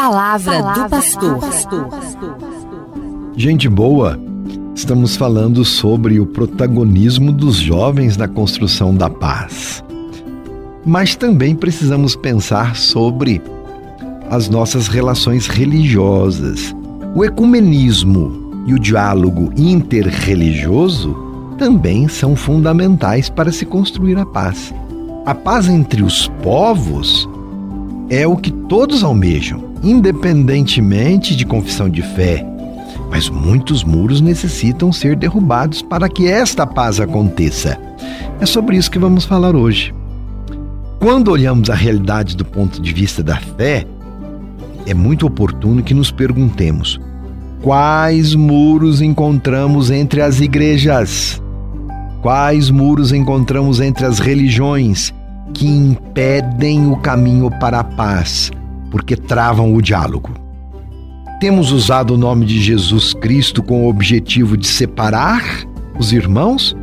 palavra, palavra do pastor. Gente boa, estamos falando sobre o protagonismo dos jovens na construção da paz. Mas também precisamos pensar sobre as nossas relações religiosas. O ecumenismo e o diálogo interreligioso também são fundamentais para se construir a paz. A paz entre os povos é o que todos almejam, independentemente de confissão de fé. Mas muitos muros necessitam ser derrubados para que esta paz aconteça. É sobre isso que vamos falar hoje. Quando olhamos a realidade do ponto de vista da fé, é muito oportuno que nos perguntemos: quais muros encontramos entre as igrejas? Quais muros encontramos entre as religiões? Que impedem o caminho para a paz, porque travam o diálogo. Temos usado o nome de Jesus Cristo com o objetivo de separar os irmãos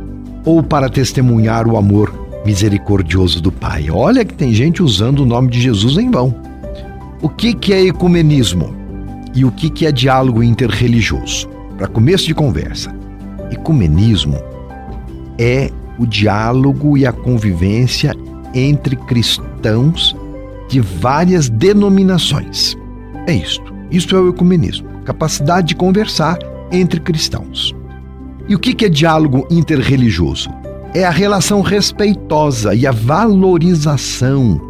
ou para testemunhar o amor misericordioso do Pai? Olha que tem gente usando o nome de Jesus em vão. O que, que é ecumenismo? E o que, que é diálogo interreligioso? Para começo de conversa, ecumenismo é o diálogo e a convivência entre cristãos de várias denominações. É isto. Isto é o ecumenismo, capacidade de conversar entre cristãos. E o que é diálogo interreligioso? É a relação respeitosa e a valorização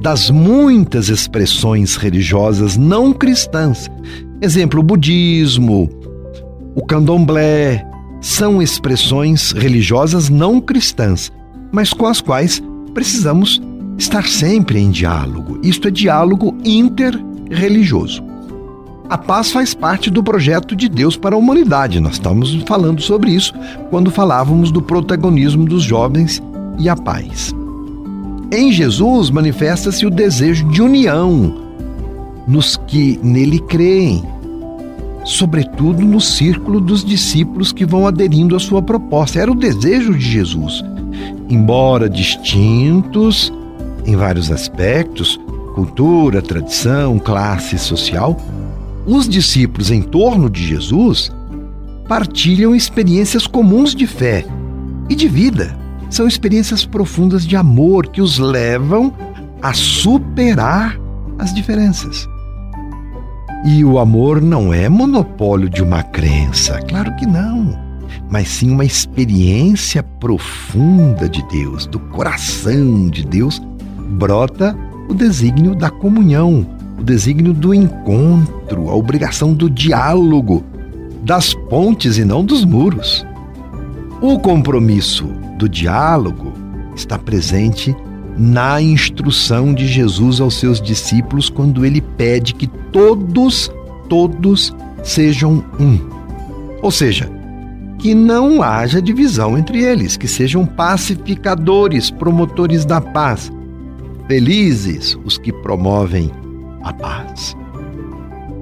das muitas expressões religiosas não cristãs. Exemplo, o budismo, o candomblé, são expressões religiosas não cristãs, mas com as quais precisamos estar sempre em diálogo. Isto é diálogo interreligioso. A paz faz parte do projeto de Deus para a humanidade. Nós estamos falando sobre isso quando falávamos do protagonismo dos jovens e a paz. Em Jesus manifesta-se o desejo de união nos que nele creem, sobretudo no círculo dos discípulos que vão aderindo à sua proposta. Era o desejo de Jesus embora distintos em vários aspectos cultura, tradição, classe social os discípulos em torno de Jesus partilham experiências comuns de fé e de vida. São experiências profundas de amor que os levam a superar as diferenças. E o amor não é monopólio de uma crença, claro que não mas sim uma experiência profunda de Deus, do coração de Deus, brota o desígnio da comunhão, o desígnio do encontro, a obrigação do diálogo, das pontes e não dos muros. O compromisso do diálogo está presente na instrução de Jesus aos seus discípulos quando ele pede que todos, todos sejam um. Ou seja, que não haja divisão entre eles, que sejam pacificadores, promotores da paz. Felizes os que promovem a paz.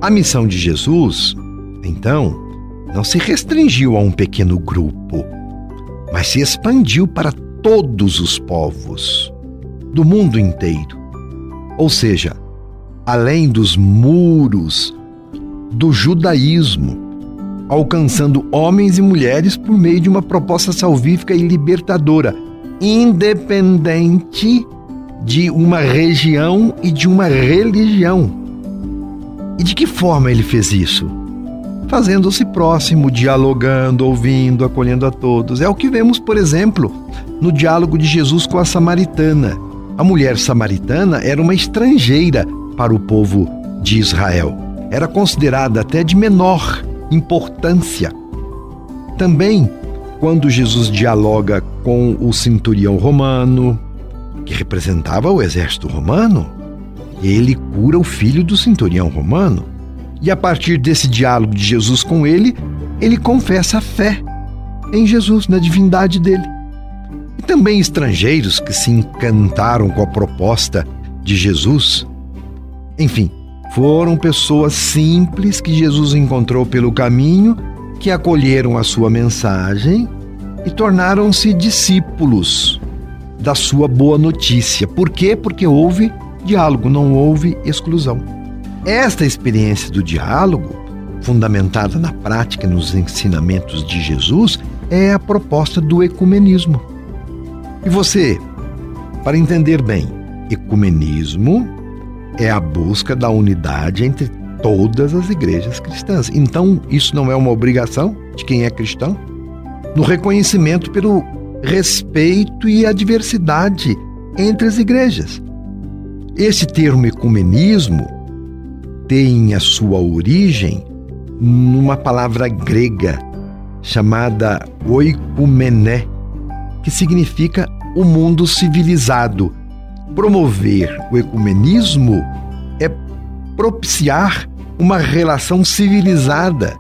A missão de Jesus, então, não se restringiu a um pequeno grupo, mas se expandiu para todos os povos do mundo inteiro. Ou seja, além dos muros do judaísmo, alcançando homens e mulheres por meio de uma proposta salvífica e libertadora, independente de uma região e de uma religião. E de que forma ele fez isso? Fazendo-se próximo, dialogando, ouvindo, acolhendo a todos. É o que vemos, por exemplo, no diálogo de Jesus com a samaritana. A mulher samaritana era uma estrangeira para o povo de Israel. Era considerada até de menor importância. Também, quando Jesus dialoga com o centurião romano, que representava o exército romano, ele cura o filho do centurião romano. E a partir desse diálogo de Jesus com ele, ele confessa a fé em Jesus, na divindade dele. E também estrangeiros que se encantaram com a proposta de Jesus. Enfim, foram pessoas simples que Jesus encontrou pelo caminho, que acolheram a sua mensagem e tornaram-se discípulos da sua boa notícia. Por quê? Porque houve diálogo, não houve exclusão. Esta experiência do diálogo, fundamentada na prática e nos ensinamentos de Jesus, é a proposta do ecumenismo. E você, para entender bem, ecumenismo é a busca da unidade entre todas as igrejas cristãs. Então, isso não é uma obrigação de quem é cristão? No reconhecimento pelo respeito e a diversidade entre as igrejas. Esse termo ecumenismo tem a sua origem numa palavra grega chamada oikumené, que significa o mundo civilizado. Promover o ecumenismo é propiciar uma relação civilizada,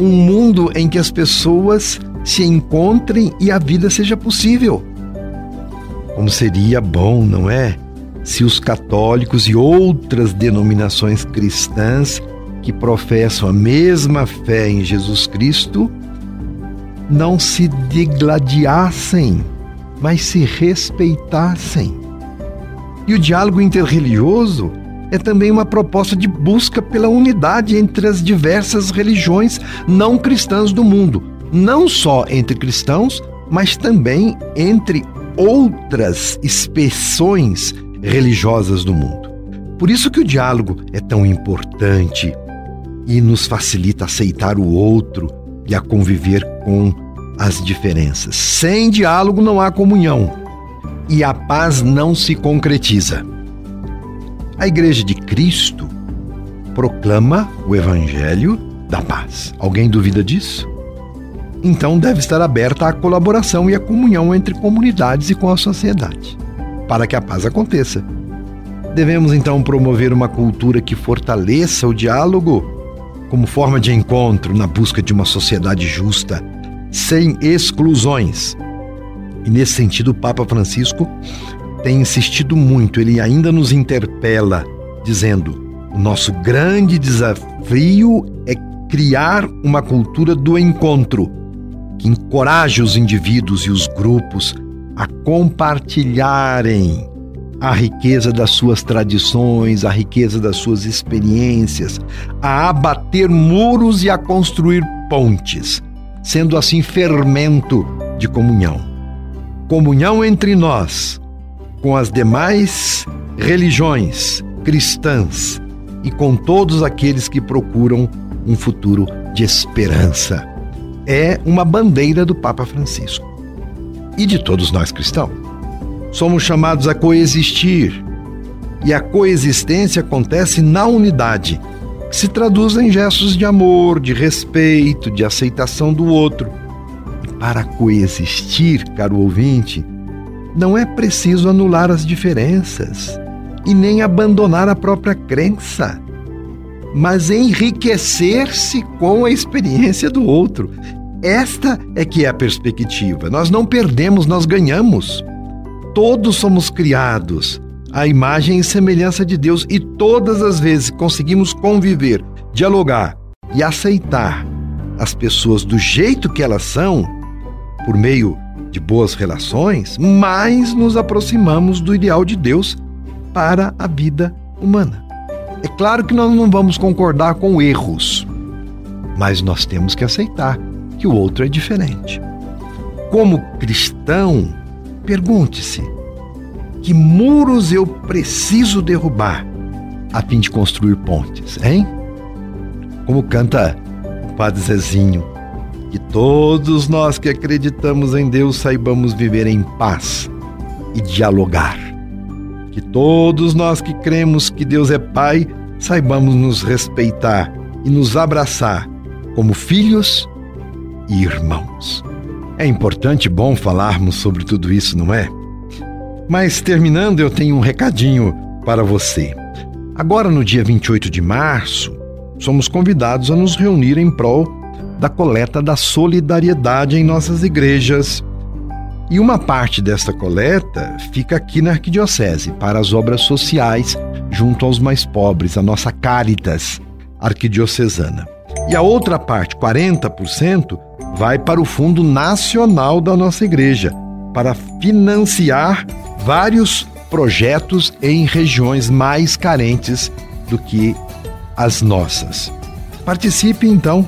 um mundo em que as pessoas se encontrem e a vida seja possível. Como seria bom, não é? Se os católicos e outras denominações cristãs que professam a mesma fé em Jesus Cristo não se degladiassem, mas se respeitassem. E o diálogo interreligioso é também uma proposta de busca pela unidade entre as diversas religiões não cristãs do mundo, não só entre cristãos, mas também entre outras expressões religiosas do mundo. Por isso que o diálogo é tão importante e nos facilita aceitar o outro e a conviver com as diferenças. Sem diálogo não há comunhão e a paz não se concretiza. A Igreja de Cristo proclama o Evangelho da paz. Alguém duvida disso? Então deve estar aberta à colaboração e à comunhão entre comunidades e com a sociedade, para que a paz aconteça. Devemos então promover uma cultura que fortaleça o diálogo como forma de encontro na busca de uma sociedade justa, sem exclusões. E nesse sentido, o Papa Francisco tem insistido muito, ele ainda nos interpela, dizendo: o nosso grande desafio é criar uma cultura do encontro que encoraje os indivíduos e os grupos a compartilharem a riqueza das suas tradições, a riqueza das suas experiências, a abater muros e a construir pontes, sendo assim fermento de comunhão. Comunhão entre nós, com as demais religiões cristãs e com todos aqueles que procuram um futuro de esperança. É uma bandeira do Papa Francisco e de todos nós cristãos. Somos chamados a coexistir e a coexistência acontece na unidade, que se traduz em gestos de amor, de respeito, de aceitação do outro. Para coexistir, caro ouvinte, não é preciso anular as diferenças e nem abandonar a própria crença, mas enriquecer-se com a experiência do outro. Esta é que é a perspectiva. Nós não perdemos, nós ganhamos. Todos somos criados à imagem e semelhança de Deus e todas as vezes conseguimos conviver, dialogar e aceitar as pessoas do jeito que elas são, por meio de boas relações, mais nos aproximamos do ideal de Deus para a vida humana. É claro que nós não vamos concordar com erros, mas nós temos que aceitar que o outro é diferente. Como cristão, pergunte-se: que muros eu preciso derrubar a fim de construir pontes, hein? Como canta o Padre Zezinho, que todos nós que acreditamos em Deus saibamos viver em paz e dialogar. Que todos nós que cremos que Deus é Pai saibamos nos respeitar e nos abraçar como filhos e irmãos. É importante e bom falarmos sobre tudo isso, não é? Mas terminando, eu tenho um recadinho para você. Agora, no dia 28 de março, somos convidados a nos reunir em prol da coleta da solidariedade em nossas igrejas. E uma parte desta coleta fica aqui na Arquidiocese para as obras sociais junto aos mais pobres, a nossa Caritas Arquidiocesana. E a outra parte, 40%, vai para o Fundo Nacional da nossa igreja, para financiar vários projetos em regiões mais carentes do que as nossas. Participe então,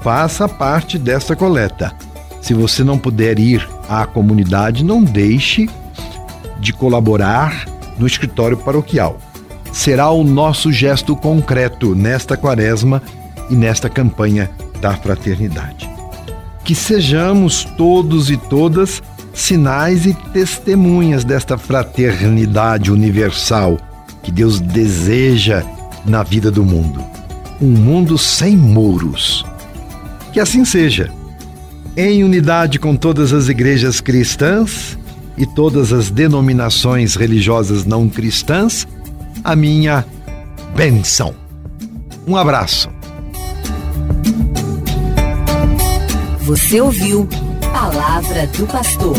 faça parte desta coleta. Se você não puder ir à comunidade, não deixe de colaborar no escritório paroquial. Será o nosso gesto concreto nesta quaresma e nesta campanha da fraternidade. Que sejamos todos e todas sinais e testemunhas desta fraternidade universal que Deus deseja na vida do mundo. Um mundo sem muros. Que assim seja. Em unidade com todas as igrejas cristãs e todas as denominações religiosas não cristãs, a minha benção. Um abraço. Você ouviu Palavra do Pastor.